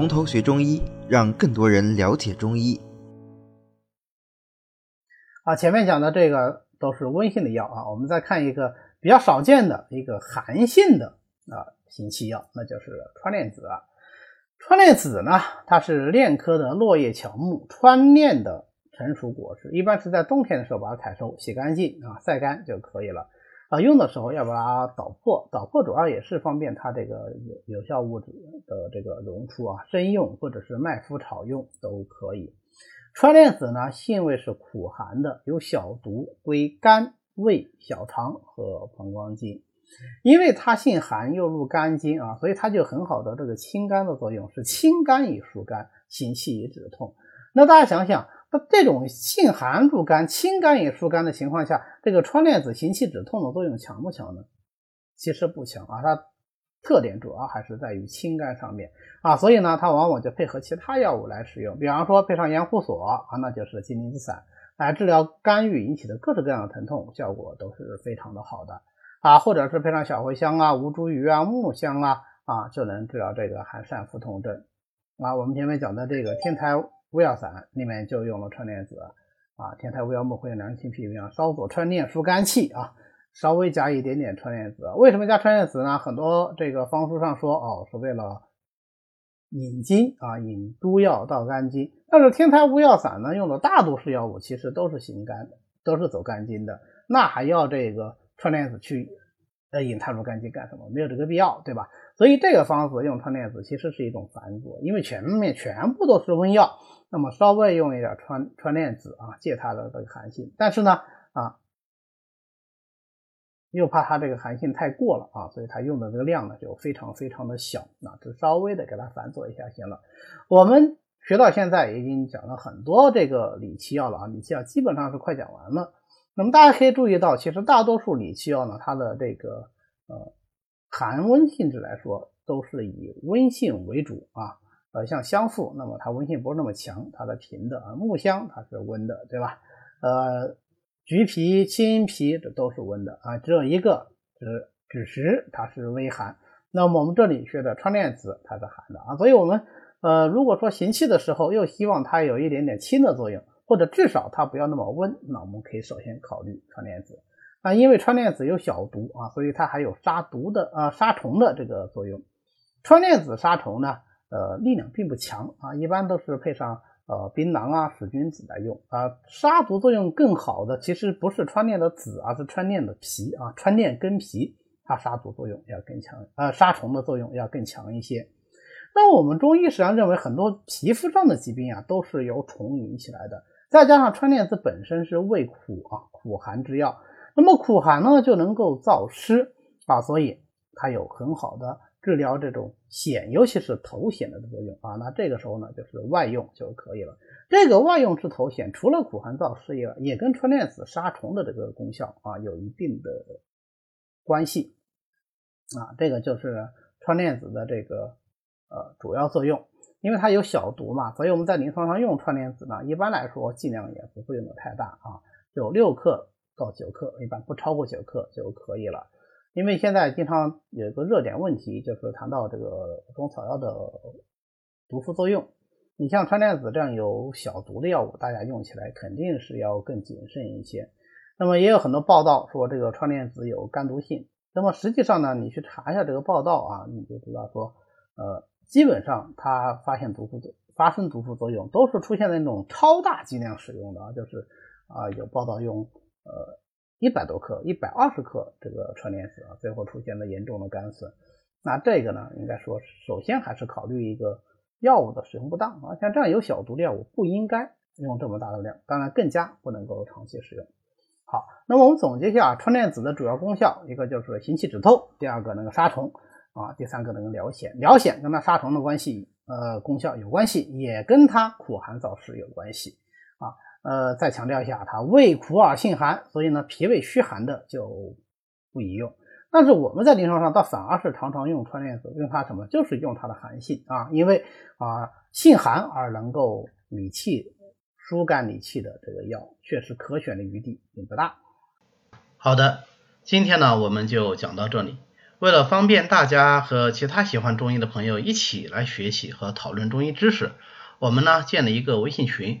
从头学中医，让更多人了解中医。啊，前面讲的这个都是温性的药啊，我们再看一个比较少见的一个寒性的啊行气药，那就是川链子啊。川链子呢，它是楝科的落叶乔木川楝的成熟果实，一般是在冬天的时候把它采收、洗干净啊、晒干就可以了。啊，用的时候要把它捣破，捣破主要也是方便它这个有有效物质的这个溶出啊，生用或者是麦麸炒用都可以。川链子呢，性味是苦寒的，有小毒，归肝、胃、小肠和膀胱经。因为它性寒又入肝经啊，所以它就很好的这个清肝的作用，是清肝以疏肝，行气以止痛。那大家想想。那这种性寒入肝、清肝也疏肝的情况下，这个川链子行气止痛的作用强不强呢？其实不强啊，它特点主要还是在于清肝上面啊，所以呢，它往往就配合其他药物来使用，比方说配上盐胡索啊，那就是金鳞子散，来治疗肝郁引起的各式各样的疼痛，效果都是非常的好的啊，或者是配上小茴香啊、吴茱萸啊、木香啊啊，就能治疗这个寒疝腹痛症啊。我们前面讲的这个天台。乌药散里面就用了川链子啊，天台乌药木会凉清脾胃，稍佐川链疏肝气啊，稍微加一点点川链子。为什么加川链子呢？很多这个方书上说哦，是为了引经啊，引诸药到肝经。但是天台乌药散呢，用的大多数药物其实都是行肝的，都是走肝经的，那还要这个川链子去呃引它入肝经干什么？没有这个必要，对吧？所以这个方子用川链子其实是一种繁佐，因为前面全部都是温药。那么稍微用一点川川链子啊，借它的这个寒性，但是呢啊，又怕它这个寒性太过了啊，所以它用的这个量呢就非常非常的小，那就稍微的给它反佐一下行了。我们学到现在已经讲了很多这个理气药了啊，理气药基本上是快讲完了。那么大家可以注意到，其实大多数理气药呢，它的这个呃寒温性质来说，都是以温性为主啊。呃，像香附，那么它温性不是那么强，它的平的啊。木香它是温的，对吧？呃，橘皮、青皮这都是温的啊，只有一个是枳实，它是微寒。那么我们这里学的川链子，它是寒的啊。所以我们呃，如果说行气的时候又希望它有一点点清的作用，或者至少它不要那么温，那我们可以首先考虑川链子啊，因为川链子有小毒啊，所以它还有杀毒的啊、杀虫的这个作用。川链子杀虫呢？呃，力量并不强啊，一般都是配上呃槟榔啊、使君子来用啊。杀毒作用更好的其实不是川链的籽，而是川链的皮啊，川链根皮，它杀毒作用要更强，呃，杀虫的作用要更强一些。那我们中医实际上认为很多皮肤上的疾病啊，都是由虫引起来的。再加上川链子本身是味苦啊，苦寒之药，那么苦寒呢就能够燥湿啊，所以它有很好的。治疗这种癣，尤其是头癣的作用啊，那这个时候呢，就是外用就可以了。这个外用治头癣，除了苦寒燥湿以外，也跟川链子杀虫的这个功效啊有一定的关系啊。这个就是川链子的这个呃主要作用，因为它有小毒嘛，所以我们在临床上用川链子呢，一般来说剂量也不会用的太大啊，就六克到九克，一般不超过九克就可以了。因为现在经常有一个热点问题，就是谈到这个中草药的毒副作用。你像川链子这样有小毒的药物，大家用起来肯定是要更谨慎一些。那么也有很多报道说这个川链子有肝毒性。那么实际上呢，你去查一下这个报道啊，你就知道说，呃，基本上它发现毒副作发生毒副作用都是出现在那种超大剂量使用的啊，就是啊有报道用呃。一百多克、一百二十克这个川链子啊，最后出现了严重的肝损。那这个呢，应该说首先还是考虑一个药物的使用不当啊，像这样有小毒的药物不应该用这么大的量，当然更加不能够长期使用。好，那么我们总结一下川链子的主要功效，一个就是行气止痛，第二个能够杀虫啊，第三个能够疗癣。疗癣跟它杀虫的关系，呃，功效有关系，也跟它苦寒燥湿有关系啊。呃，再强调一下，它味苦而性寒，所以呢，脾胃虚寒的就不宜用。但是我们在临床上倒反而是常常用川链子，用它什么？就是用它的寒性啊，因为啊性寒而能够理气、疏肝理气的这个药，确实可选的余地并不大。好的，今天呢我们就讲到这里。为了方便大家和其他喜欢中医的朋友一起来学习和讨论中医知识，我们呢建了一个微信群，